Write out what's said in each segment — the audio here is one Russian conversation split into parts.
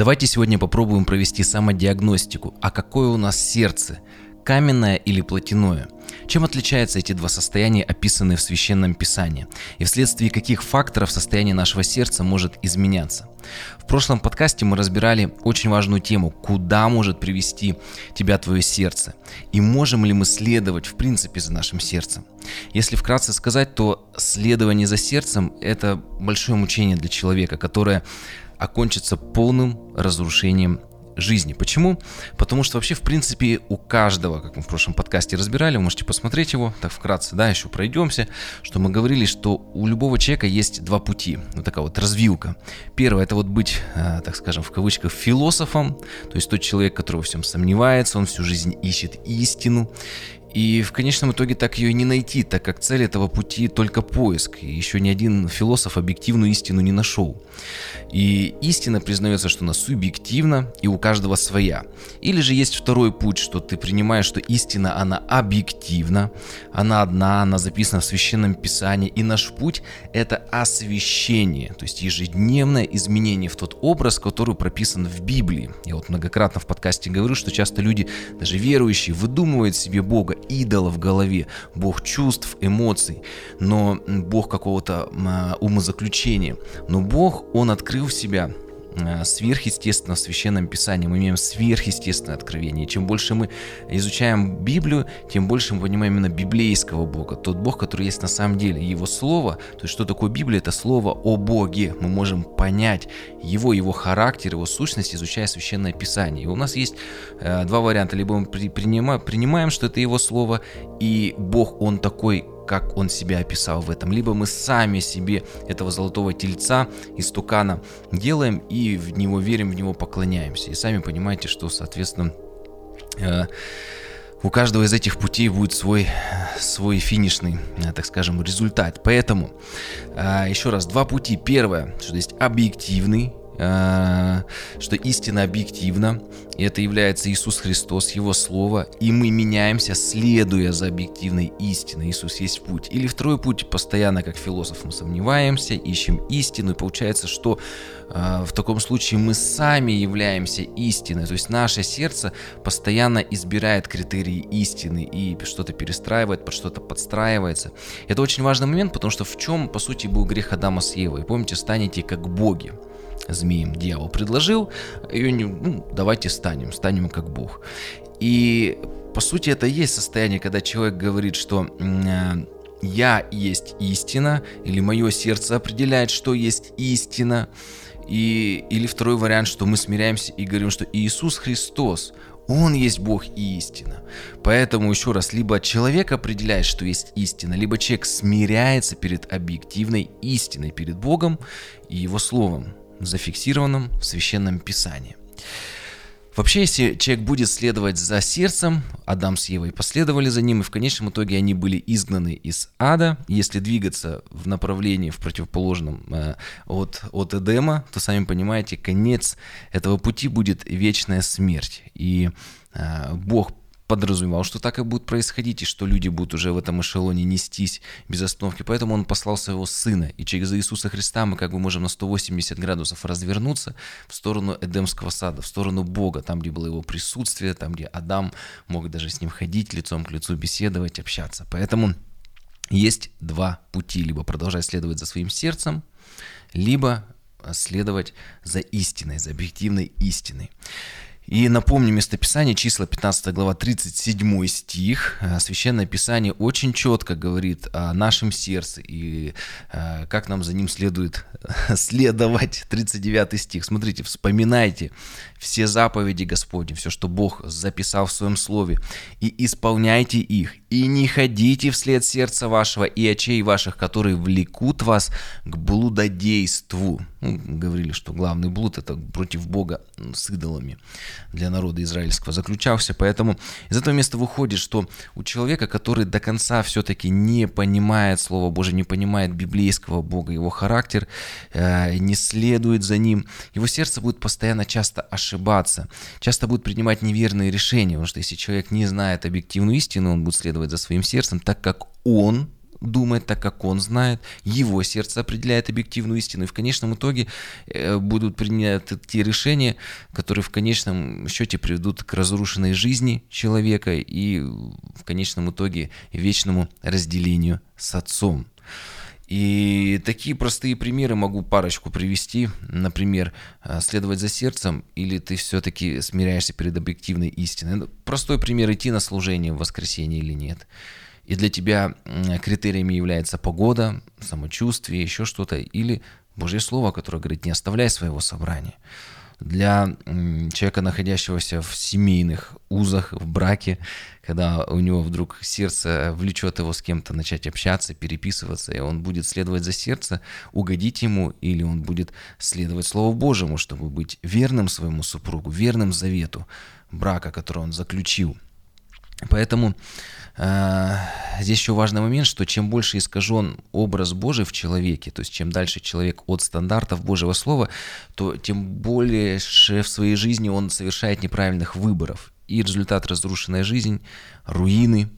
Давайте сегодня попробуем провести самодиагностику. А какое у нас сердце? Каменное или плотяное? Чем отличаются эти два состояния, описанные в Священном Писании? И вследствие каких факторов состояние нашего сердца может изменяться? В прошлом подкасте мы разбирали очень важную тему, куда может привести тебя твое сердце, и можем ли мы следовать в принципе за нашим сердцем. Если вкратце сказать, то следование за сердцем – это большое мучение для человека, которое окончится полным разрушением жизни. Почему? Потому что вообще, в принципе, у каждого, как мы в прошлом подкасте разбирали, вы можете посмотреть его, так вкратце, да, еще пройдемся, что мы говорили, что у любого человека есть два пути, вот такая вот развилка. Первое, это вот быть, э, так скажем, в кавычках, философом, то есть тот человек, который во всем сомневается, он всю жизнь ищет истину, и в конечном итоге так ее и не найти, так как цель этого пути только поиск. И еще ни один философ объективную истину не нашел. И истина признается, что она субъективна и у каждого своя. Или же есть второй путь, что ты принимаешь, что истина, она объективна, она одна, она записана в Священном Писании. И наш путь – это освящение, то есть ежедневное изменение в тот образ, который прописан в Библии. Я вот многократно в подкасте говорю, что часто люди, даже верующие, выдумывают себе Бога идола в голове, бог чувств, эмоций, но бог какого-то а, умозаключения. Но бог, он открыл себя сверхъестественно в Священном Писании. Мы имеем сверхъестественное откровение. Чем больше мы изучаем Библию, тем больше мы понимаем именно библейского Бога. Тот Бог, который есть на самом деле. Его Слово, то есть что такое Библия? Это Слово о Боге. Мы можем понять Его, Его характер, Его сущность, изучая Священное Писание. И у нас есть э, два варианта. Либо мы при, принимаем, принимаем, что это Его Слово, и Бог, Он такой как он себя описал в этом. Либо мы сами себе этого золотого тельца из тукана делаем и в него верим, в него поклоняемся. И сами понимаете, что, соответственно, э, у каждого из этих путей будет свой, свой финишный, э, так скажем, результат. Поэтому, э, еще раз, два пути. Первое, что есть объективный что истина объективна, и это является Иисус Христос, Его Слово, и мы меняемся, следуя за объективной истиной. Иисус есть путь. Или второй путь, постоянно как философ мы сомневаемся, ищем истину, и получается, что э, в таком случае мы сами являемся истиной, то есть наше сердце постоянно избирает критерии истины и что-то перестраивает, под что-то подстраивается. Это очень важный момент, потому что в чем, по сути, был грех Адама с Евой? Помните, станете как боги змеем дьявол предложил, и ну, давайте станем, станем как Бог. И по сути это и есть состояние, когда человек говорит, что э, я есть истина, или мое сердце определяет, что есть истина. И, или второй вариант, что мы смиряемся и говорим, что Иисус Христос, Он есть Бог и истина. Поэтому еще раз, либо человек определяет, что есть истина, либо человек смиряется перед объективной истиной, перед Богом и Его Словом зафиксированном в Священном Писании. Вообще, если человек будет следовать за сердцем, Адам с Евой последовали за ним, и в конечном итоге они были изгнаны из ада. Если двигаться в направлении, в противоположном э, от, от Эдема, то, сами понимаете, конец этого пути будет вечная смерть. И э, Бог подразумевал, что так и будет происходить, и что люди будут уже в этом эшелоне нестись без остановки. Поэтому он послал своего сына. И через Иисуса Христа мы как бы можем на 180 градусов развернуться в сторону Эдемского сада, в сторону Бога, там, где было его присутствие, там, где Адам мог даже с ним ходить, лицом к лицу беседовать, общаться. Поэтому есть два пути. Либо продолжать следовать за своим сердцем, либо следовать за истиной, за объективной истиной. И напомню местописание, числа 15 глава 37 стих. Э, Священное Писание очень четко говорит о нашем сердце и э, как нам за ним следует следовать. 39 стих. Смотрите, вспоминайте все заповеди Господни, все, что Бог записал в своем слове, и исполняйте их, и не ходите вслед сердца вашего и очей ваших, которые влекут вас к блудодейству. Ну, говорили, что главный блуд это против Бога с идолами для народа израильского заключался. Поэтому из этого места выходит, что у человека, который до конца все-таки не понимает Слово Божие, не понимает библейского Бога, его характер, э, не следует за ним, его сердце будет постоянно часто ошибаться ошибаться, часто будет принимать неверные решения, потому что если человек не знает объективную истину, он будет следовать за своим сердцем, так как он думает, так как он знает, его сердце определяет объективную истину, и в конечном итоге э, будут приняты те решения, которые в конечном счете приведут к разрушенной жизни человека и в конечном итоге вечному разделению с Отцом. И такие простые примеры могу парочку привести. Например, э, следовать за сердцем или ты все-таки смиряешься перед объективной истиной. Ну, простой пример, идти на служение в воскресенье или нет. И для тебя критериями является погода, самочувствие, еще что-то, или Божье Слово, которое говорит, не оставляй своего собрания для человека, находящегося в семейных узах, в браке, когда у него вдруг сердце влечет его с кем-то начать общаться, переписываться, и он будет следовать за сердце, угодить ему, или он будет следовать Слову Божьему, чтобы быть верным своему супругу, верным завету брака, который он заключил. Поэтому здесь еще важный момент, что чем больше искажен образ Божий в человеке, то есть чем дальше человек от стандартов Божьего Слова, то тем больше в своей жизни он совершает неправильных выборов. И результат разрушенная жизнь, руины.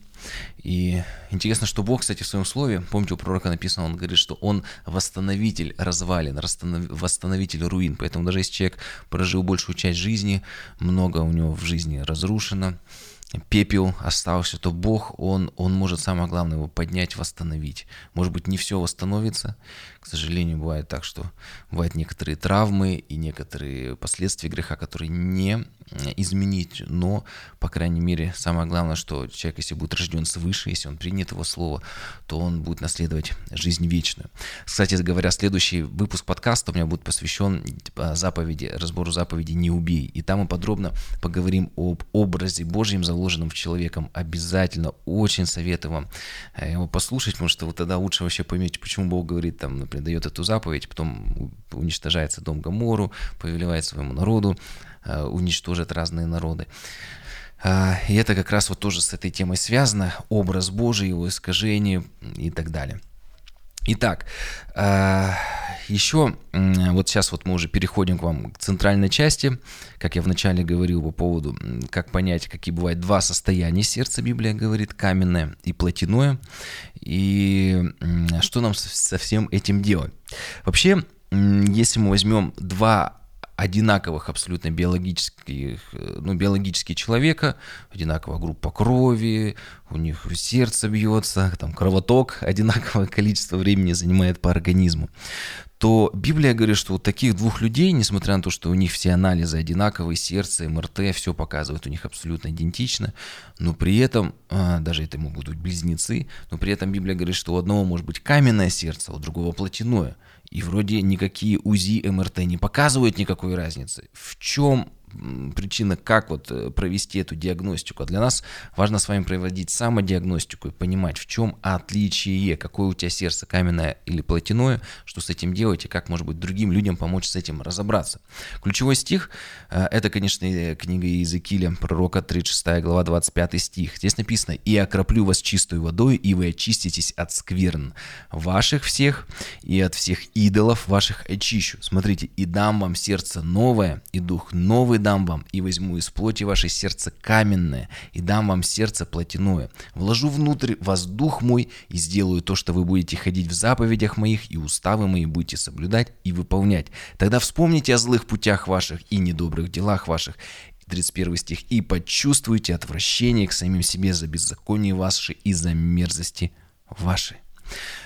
И интересно, что Бог, кстати, в своем слове, помните, у пророка написано, он говорит, что он восстановитель развалин, восстановитель руин. Поэтому даже если человек прожил большую часть жизни, много у него в жизни разрушено, пепел остался, то Бог, он, он может самое главное его поднять, восстановить. Может быть, не все восстановится. К сожалению, бывает так, что бывают некоторые травмы и некоторые последствия греха, которые не изменить. Но, по крайней мере, самое главное, что человек, если будет рожден свыше, если он принят его слово, то он будет наследовать жизнь вечную. Кстати говоря, следующий выпуск подкаста у меня будет посвящен типа, заповеди, разбору заповеди «Не убей». И там мы подробно поговорим об образе Божьем, заложенном в человеком. Обязательно, очень советую вам э, его послушать, потому что вы тогда лучше вообще поймете, почему Бог говорит, там, например, дает эту заповедь, потом уничтожается дом Гамору, повелевает своему народу, Э, уничтожат разные народы. А, и это как раз вот тоже с этой темой связано, образ Божий, его искажение и так далее. Итак, а, еще вот сейчас вот мы уже переходим к вам к центральной части, как я вначале говорил по поводу, как понять, какие бывают два состояния сердца, Библия говорит, каменное и плотяное, и что нам со всем этим делать. Вообще, если мы возьмем два одинаковых абсолютно биологических, э, ну, биологические человека, одинаковая группа крови, у них сердце бьется, там кровоток одинаковое количество времени занимает по организму, то Библия говорит, что у таких двух людей, несмотря на то, что у них все анализы одинаковые, сердце, МРТ, все показывает у них абсолютно идентично, но при этом, а, даже это могут быть близнецы, но при этом Библия говорит, что у одного может быть каменное сердце, а у другого плотяное. И вроде никакие УЗИ, МРТ не показывают никакой разницы. В чем причина, как вот э, провести эту диагностику. А для нас важно с вами проводить самодиагностику и понимать, в чем отличие, какое у тебя сердце, каменное или плотяное, что с этим делать и как, может быть, другим людям помочь с этим разобраться. Ключевой стих э, – это, конечно, э, книга Иезекииля, пророка, 36 глава, 25 стих. Здесь написано «И окроплю вас чистой водой, и вы очиститесь от скверн ваших всех, и от всех идолов ваших очищу». Смотрите, «И дам вам сердце новое, и дух новый дам вам, и возьму из плоти ваше сердце каменное, и дам вам сердце плотяное. Вложу внутрь воздух мой, и сделаю то, что вы будете ходить в заповедях моих, и уставы мои будете соблюдать и выполнять. Тогда вспомните о злых путях ваших и недобрых делах ваших, 31 стих. «И почувствуйте отвращение к самим себе за беззаконие ваши и за мерзости ваши».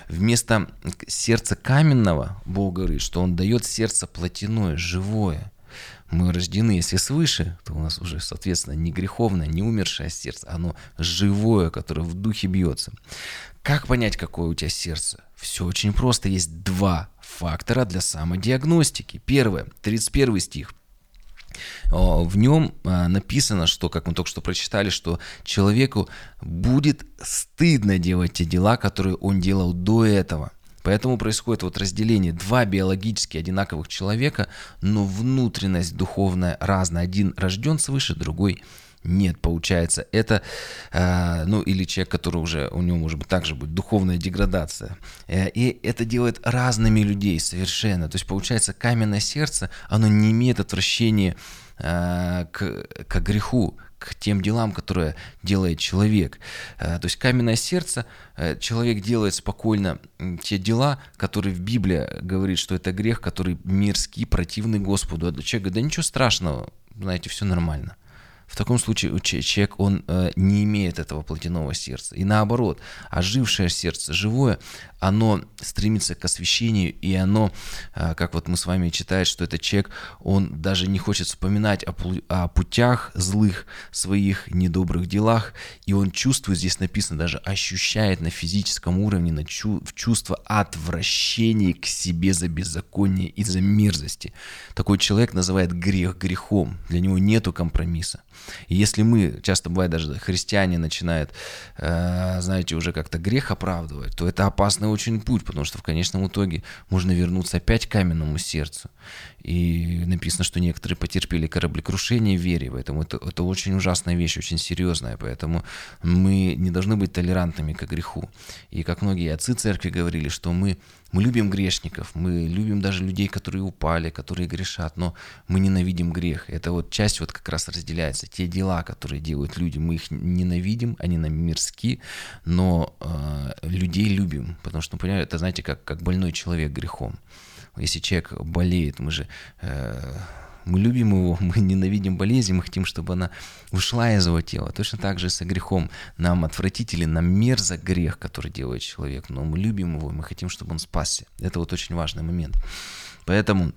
Вместо сердца каменного Бог говорит, что Он дает сердце плотяное, живое мы рождены, если свыше, то у нас уже, соответственно, не греховное, не умершее сердце, оно живое, которое в духе бьется. Как понять, какое у тебя сердце? Все очень просто. Есть два фактора для самодиагностики. Первое, 31 стих. В нем а, написано, что, как мы только что прочитали, что человеку будет стыдно делать те дела, которые он делал до этого. Поэтому происходит вот разделение. Два биологически одинаковых человека, но внутренность духовная разная. Один рожден свыше, другой нет, получается. Это, э, ну, или человек, который уже, у него может быть также будет духовная деградация. Э, и это делает разными людей совершенно. То есть, получается, каменное сердце, оно не имеет отвращения э, к, к греху, к тем делам, которые делает человек. Э, то есть каменное сердце, э, человек делает спокойно те дела, которые в Библии говорит, что это грех, который мерзкий, противный Господу. А человек говорит, да ничего страшного, знаете, все нормально в таком случае человек, он э, не имеет этого плотяного сердца. И наоборот, ожившее сердце, живое, оно стремится к освящению, и оно, э, как вот мы с вами читаем, что этот человек, он даже не хочет вспоминать о, о путях злых своих, недобрых делах, и он чувствует, здесь написано, даже ощущает на физическом уровне, на чу, в чувство отвращения к себе за беззаконие и за мерзости. Такой человек называет грех грехом, для него нету компромисса. И если мы, часто бывает даже христиане начинают, э, знаете, уже как-то грех оправдывать, то это опасный очень путь, потому что в конечном итоге можно вернуться опять к каменному сердцу. И написано, что некоторые потерпели кораблекрушение в вере, поэтому это, это очень ужасная вещь, очень серьезная, поэтому мы не должны быть толерантными к греху. И как многие отцы церкви говорили, что мы мы любим грешников, мы любим даже людей, которые упали, которые грешат, но мы ненавидим грех. Это вот часть вот как раз разделяется. Те дела, которые делают люди, мы их ненавидим, они нам мирски, но э, людей любим, потому что, ну, это, знаете, как, как больной человек грехом. Если человек болеет, мы же... Э, мы любим его, мы ненавидим болезнь, мы хотим, чтобы она ушла из его тела. Точно так же со грехом. Нам отвратителен, нам мерзок грех, который делает человек, но мы любим его, мы хотим, чтобы он спасся. Это вот очень важный момент. Поэтому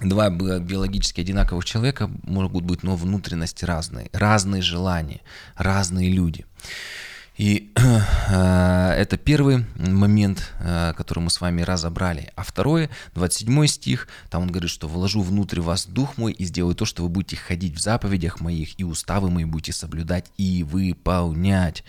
два биологически одинаковых человека могут быть, но внутренности разные, разные желания, разные люди. И э, это первый момент, э, который мы с вами разобрали. А второе, 27 стих, там он говорит, что «вложу внутрь вас дух мой и сделаю то, что вы будете ходить в заповедях моих, и уставы мои будете соблюдать и выполнять».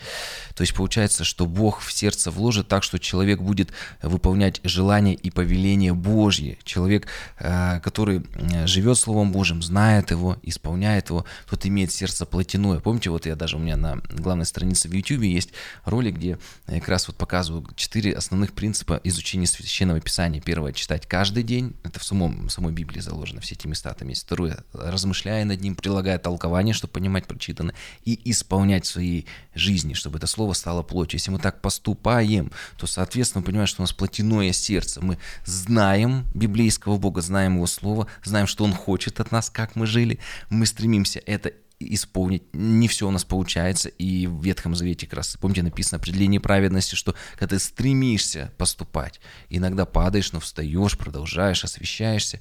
То есть получается, что Бог в сердце вложит так, что человек будет выполнять желания и повеления Божьи. Человек, э, который живет Словом Божьим, знает его, исполняет его, тот имеет сердце плотяное. Помните, вот я даже у меня на главной странице в YouTube есть ролик, где как раз вот показываю четыре основных принципа изучения Священного Писания. Первое – читать каждый день, это в самом, в самой Библии заложено, все эти места там есть. Второе – размышляя над ним, прилагая толкование, чтобы понимать прочитанное, и исполнять в своей жизни, чтобы это слово стало плотью. Если мы так поступаем, то, соответственно, мы понимаем, что у нас плотяное сердце. Мы знаем библейского Бога, знаем Его Слово, знаем, что Он хочет от нас, как мы жили. Мы стремимся это исполнить. Не все у нас получается. И в Ветхом Завете, как раз, помните, написано определение праведности, что когда ты стремишься поступать, иногда падаешь, но встаешь, продолжаешь, освещаешься.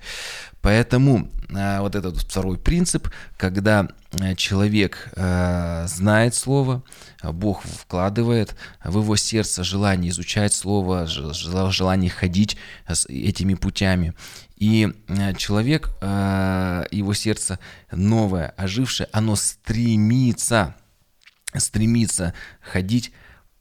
Поэтому э, вот этот второй принцип, когда э, человек э, знает Слово, Бог вкладывает в его сердце желание изучать Слово, желание ходить этими путями. И э, человек, э, его сердце новое, ожившее, оно стремится, стремится ходить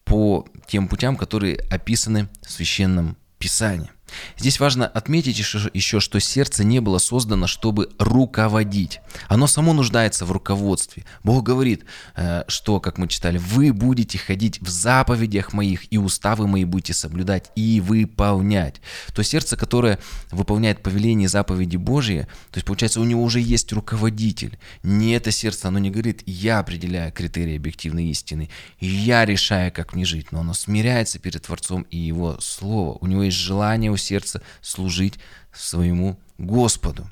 по тем путям, которые описаны в Священном Писании. Здесь важно отметить еще, что сердце не было создано, чтобы руководить. Оно само нуждается в руководстве. Бог говорит, э, что, как мы читали, вы будете ходить в заповедях моих, и уставы мои будете соблюдать и выполнять. То сердце, которое выполняет повеление заповеди Божьи, то есть, получается, у него уже есть руководитель. Не это сердце, оно не говорит, я определяю критерии объективной истины, я решаю, как мне жить, но оно смиряется перед Творцом и Его Слово. У него есть желание у сердца служить своему Господу.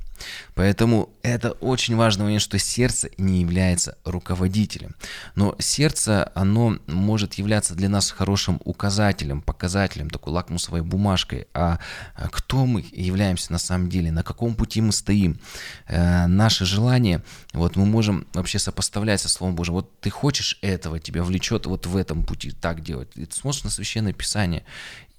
Поэтому это очень важный момент, что сердце не является руководителем. Но сердце, оно может являться для нас хорошим указателем, показателем, такой лакмусовой бумажкой. А кто мы являемся на самом деле, на каком пути мы стоим, э, наши желания, вот мы можем вообще сопоставлять со Словом Божьим. Вот ты хочешь этого, тебя влечет вот в этом пути так делать. И ты смотришь на Священное Писание,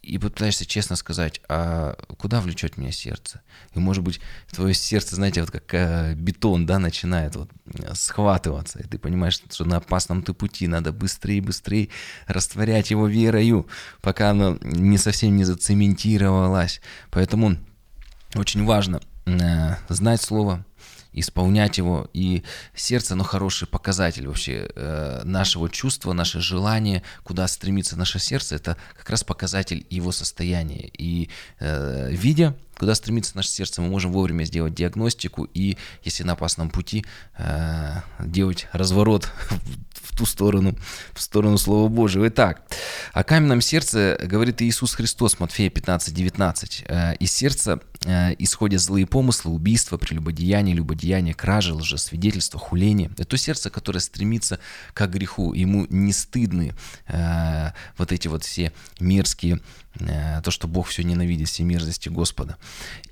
и пытаешься честно сказать, а куда влечет меня сердце? И, может быть, твое сердце, знаете, вот как э, бетон, да, начинает вот э, схватываться, и ты понимаешь, что на опасном ты пути, надо быстрее быстрее растворять его верою, пока оно не совсем не зацементировалось. Поэтому очень важно э, знать слово, исполнять его. И сердце, оно хороший показатель вообще э, нашего чувства, наше желание, куда стремится наше сердце, это как раз показатель его состояния. И э, видя Куда стремится наше сердце, мы можем вовремя сделать диагностику и, если на опасном пути, э, делать разворот в ту сторону, в сторону Слова Божьего. Итак, о каменном сердце говорит Иисус Христос, Матфея 15, 19. Э, из сердца э, исходят злые помыслы, убийства, прелюбодеяние, любодеяние, кражи, лжесвидетельство, хуление. Это то сердце, которое стремится к греху. Ему не стыдны э, вот эти вот все мерзкие Э, то, что Бог все ненавидит, все мерзости Господа.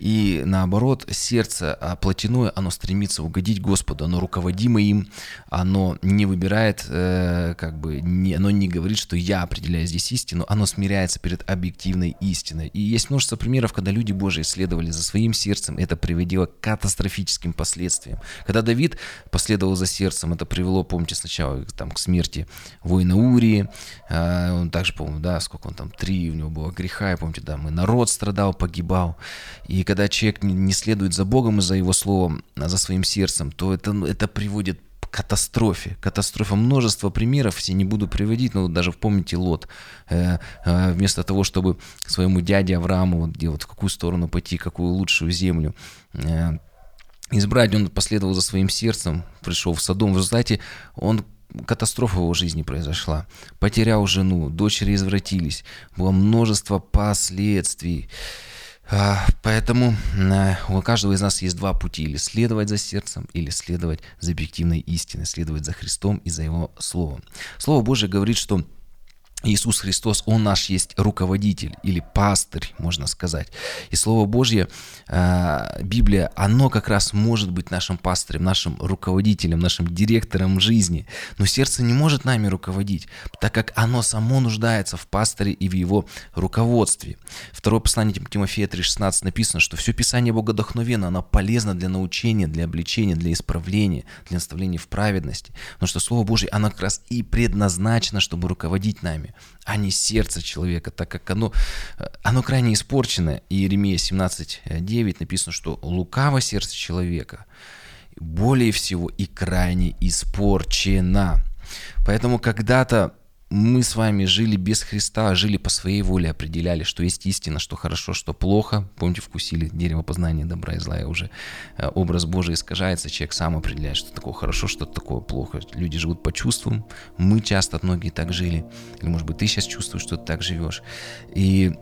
И наоборот, сердце а, плотяное, оно стремится угодить Господу, оно руководимо им, оно не выбирает, э, как бы, оно не говорит, что я определяю здесь истину, оно смиряется перед объективной истиной. И есть множество примеров, когда люди Божии следовали за своим сердцем, это приводило к катастрофическим последствиям. Когда Давид последовал за сердцем, это привело, помните, сначала там, к смерти воина Урии, э, он также, по-моему, да, сколько он там, три у него было греха, я помните, да, мы народ страдал, погибал. И когда человек не следует за Богом и за Его Словом, а за своим сердцем, то это, ну, это приводит к катастрофе. Катастрофа. Множество примеров, все не буду приводить, но даже помните Лот. Э, э, вместо того, чтобы своему дяде Аврааму, вот, где вот в какую сторону пойти, какую лучшую землю, э, избрать, он последовал за своим сердцем, пришел в Содом. В результате он катастрофа в его жизни произошла. Потерял жену, дочери извратились. Было множество последствий. А, поэтому а, у каждого из нас есть два пути. Или следовать за сердцем, или следовать за объективной истиной, следовать за Христом и за Его Словом. Слово Божье говорит, что Иисус Христос, Он наш есть руководитель или пастырь, можно сказать. И Слово Божье, а, Библия, оно как раз может быть нашим пастырем, нашим руководителем, нашим директором жизни. Но сердце не может нами руководить, так как оно само нуждается в пастыре и в его руководстве. Второе послание Тимофея 3,16 написано, что все Писание Богодохновенно, оно полезно для научения, для обличения, для исправления, для наставления в праведности. Но что Слово Божье, оно как раз и предназначено, чтобы руководить нами а не сердце человека, так как оно, э, оно крайне испорчено. И Иеремия 17.9 написано, что лукаво сердце человека более всего и крайне испорчено. Поэтому когда-то мы с вами жили без Христа, жили по своей воле, определяли, что есть истина, что хорошо, что плохо. Помните, вкусили дерево познания добра и зла, и уже э, образ Божий искажается, человек сам определяет, что такое хорошо, что такое плохо. Люди живут по чувствам, мы часто, многие так жили, или может быть ты сейчас чувствуешь, что ты так живешь. И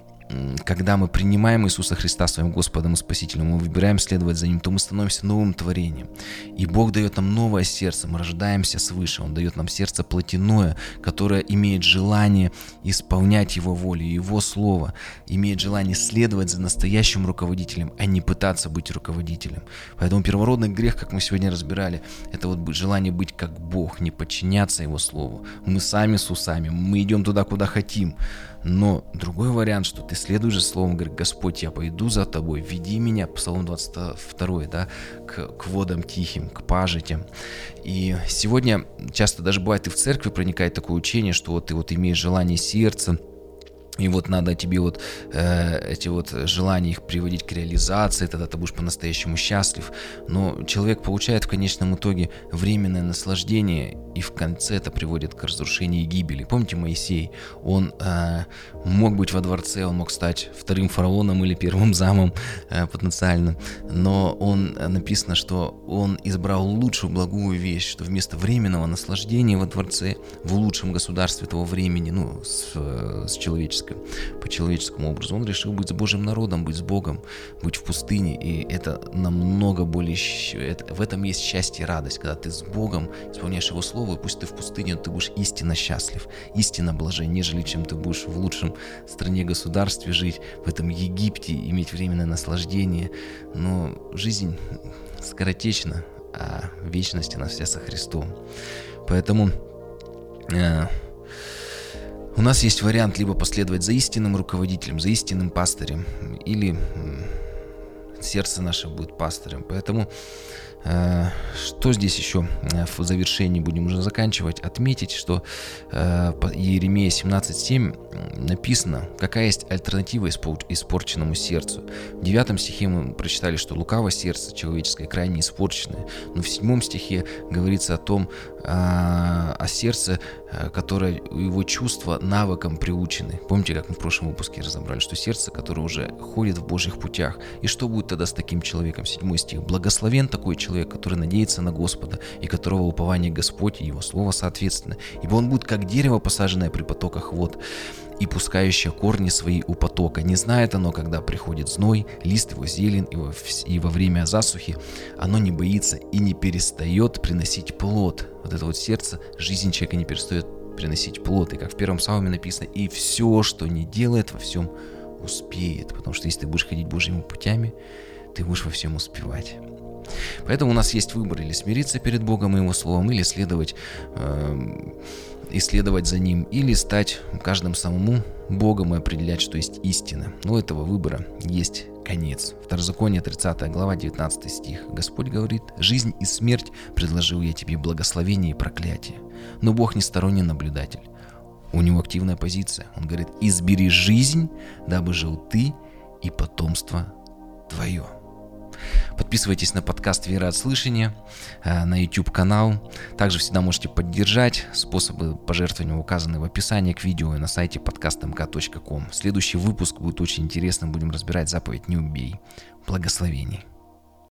когда мы принимаем Иисуса Христа своим Господом и Спасителем, мы выбираем следовать за Ним, то мы становимся новым творением. И Бог дает нам новое сердце, мы рождаемся свыше, Он дает нам сердце плотяное, которое имеет желание исполнять Его волю, Его Слово, имеет желание следовать за настоящим руководителем, а не пытаться быть руководителем. Поэтому первородный грех, как мы сегодня разбирали, это вот желание быть как Бог, не подчиняться Его Слову. Мы сами с усами, мы идем туда, куда хотим. Но другой вариант, что ты следуешь за словом, говорит, Господь, я пойду за тобой, веди меня, Псалом 22, да, к, к водам тихим, к пажитям. И сегодня часто даже бывает и в церкви проникает такое учение, что вот ты вот имеешь желание сердца, и вот надо тебе вот э, эти вот желания их приводить к реализации, тогда ты будешь по-настоящему счастлив. Но человек получает в конечном итоге временное наслаждение, и в конце это приводит к разрушению и гибели. Помните Моисей? Он э, мог быть во дворце, он мог стать вторым фараоном или первым замом э, потенциально, но он э, написано, что он избрал лучшую благую вещь, что вместо временного наслаждения во дворце, в лучшем государстве того времени, ну, с, э, с человеческим по человеческому образу. Он решил быть с Божьим народом, быть с Богом, быть в пустыне. И это намного более... Это, в этом есть счастье и радость, когда ты с Богом исполняешь Его Слово, и пусть ты в пустыне, но ты будешь истинно счастлив, истинно блажен, нежели чем ты будешь в лучшем стране государстве жить, в этом Египте, иметь временное наслаждение. Но жизнь скоротечна, а вечность она вся со Христом. Поэтому э, у нас есть вариант либо последовать за истинным руководителем, за истинным пастырем, или сердце наше будет пастырем. Поэтому, что здесь еще э, в завершении будем уже заканчивать? Отметить, что э, Еремея 17.7 написано, какая есть альтернатива испорченному сердцу. В 9 стихе мы прочитали, что лукаво сердце человеческое крайне испорченное. Но в 7 стихе говорится о том, а, о сердце, э, которое его чувства навыкам приучены. Помните, как мы в прошлом выпуске разобрали, что сердце, которое уже ходит в Божьих путях. И что будет тогда с таким человеком? Седьмой стих. Благословен такой человек, который надеется на Господа, и которого упование Господь и Его Слово соответственно. Ибо он будет как дерево, посаженное при потоках вод и пускающее корни свои у потока. Не знает оно, когда приходит зной, лист его зелен, и во, и во время засухи оно не боится и не перестает приносить плод. Вот это вот сердце, жизнь человека не перестает приносить плод. И как в первом псалме написано, и все, что не делает, во всем успеет. Потому что если ты будешь ходить Божьими путями, ты будешь во всем успевать. Поэтому у нас есть выбор или смириться перед Богом и Его Словом, или следовать э, исследовать за ним или стать каждым самому Богом и определять, что есть истина. Но этого выбора есть конец. Второзаконие 30 глава 19 стих. Господь говорит, «Жизнь и смерть предложил я тебе благословение и проклятие». Но Бог не сторонний наблюдатель. У него активная позиция. Он говорит, «Избери жизнь, дабы жил ты и потомство твое». Подписывайтесь на подкаст «Вера от слышания», э, на YouTube-канал. Также всегда можете поддержать. Способы пожертвования указаны в описании к видео и на сайте podcastmk.com. Следующий выпуск будет очень интересным. Будем разбирать заповедь «Не убей». Благословений.